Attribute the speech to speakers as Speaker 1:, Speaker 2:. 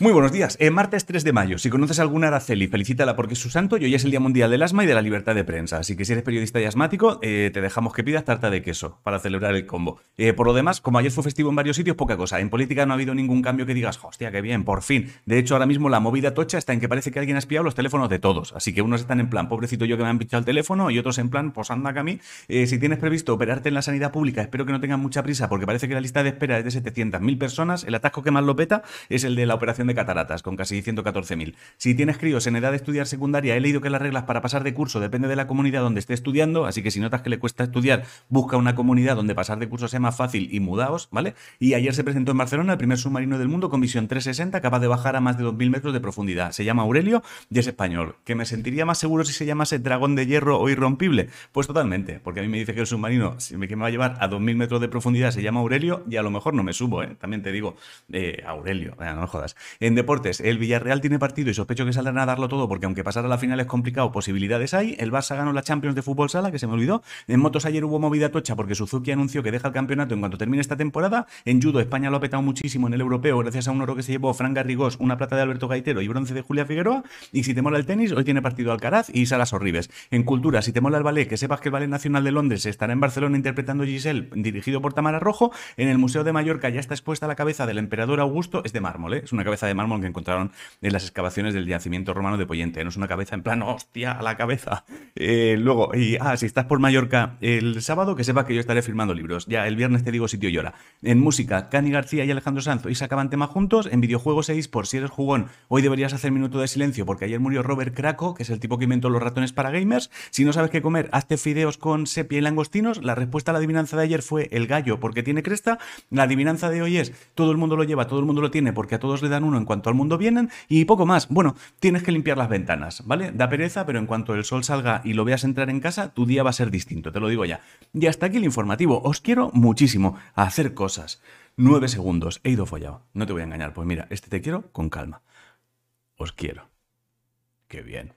Speaker 1: Muy buenos días. Eh, martes 3 de mayo. Si conoces a alguna Araceli, felicítala porque es su santo y hoy es el Día Mundial del Asma y de la Libertad de Prensa. Así que si eres periodista y asmático, eh, te dejamos que pidas tarta de queso para celebrar el combo. Eh, por lo demás, como ayer fue festivo en varios sitios, poca cosa. En política no ha habido ningún cambio que digas, hostia, qué bien, por fin. De hecho, ahora mismo la movida tocha está en que parece que alguien ha espiado los teléfonos de todos. Así que unos están en plan, pobrecito yo que me han pichado el teléfono, y otros en plan, pues anda que a mí. si tienes previsto operarte en la sanidad pública, espero que no tengas mucha prisa porque parece que la lista de espera es de 700.000 personas. El atasco que más lo peta es el de la operación de cataratas, con casi casi 114.000. Si tienes críos en edad de estudiar secundaria, he leído que las reglas para pasar de curso depende de la comunidad donde esté estudiando, así que si notas que le cuesta estudiar, busca una comunidad donde pasar de curso sea más fácil y mudaos, ¿vale? Y ayer se presentó en Barcelona el primer submarino del mundo con visión 360, capaz de bajar a más de 2.000 metros de profundidad. Se llama Aurelio y es español. ¿Que me sentiría más seguro si se llamase Dragón de Hierro o Irrompible? Pues totalmente, porque a mí me dice que el submarino que me va a llevar a 2.000 metros de profundidad se llama Aurelio y a lo mejor no me subo, ¿eh? También te digo, eh, Aurelio, no me jodas. En deportes, el Villarreal tiene partido y sospecho que saldrán a darlo todo porque aunque pasar a la final es complicado, posibilidades hay. El Barça ganó la Champions de fútbol sala, que se me olvidó. En motos ayer hubo movida tocha porque Suzuki anunció que deja el campeonato en cuanto termine esta temporada. En judo España lo ha petado muchísimo en el europeo gracias a un oro que se llevó Fran Garrigós, una plata de Alberto Gaitero y bronce de Julia Figueroa. Y si te mola el tenis, hoy tiene partido Alcaraz y Salas Horribes. En cultura, si te mola el ballet, que sepas que el Ballet Nacional de Londres estará en Barcelona interpretando Giselle, dirigido por Tamara Rojo. En el Museo de Mallorca ya está expuesta la cabeza del emperador Augusto, es de mármol, ¿eh? es una cabeza de mármol que encontraron en las excavaciones del yacimiento romano de Poyente, no es una cabeza en plan, hostia, a la cabeza. Eh, luego, y, ah, si estás por Mallorca el sábado, que sepa que yo estaré firmando libros. Ya el viernes te digo sitio llora. En música, Cani García y Alejandro Sanz y sacaban tema juntos. En videojuegos 6, por si eres jugón, hoy deberías hacer minuto de silencio porque ayer murió Robert Craco, que es el tipo que inventó los ratones para gamers. Si no sabes qué comer, hazte fideos con sepia y langostinos. La respuesta a la adivinanza de ayer fue el gallo porque tiene cresta. La adivinanza de hoy es todo el mundo lo lleva, todo el mundo lo tiene porque a todos le dan uno en cuanto al mundo vienen y poco más. Bueno, tienes que limpiar las ventanas, ¿vale? Da pereza, pero en cuanto el sol salga y lo veas entrar en casa, tu día va a ser distinto, te lo digo ya. Y hasta aquí el informativo. Os quiero muchísimo hacer cosas. Nueve segundos. He ido follado. No te voy a engañar. Pues mira, este te quiero con calma. Os quiero. Qué bien.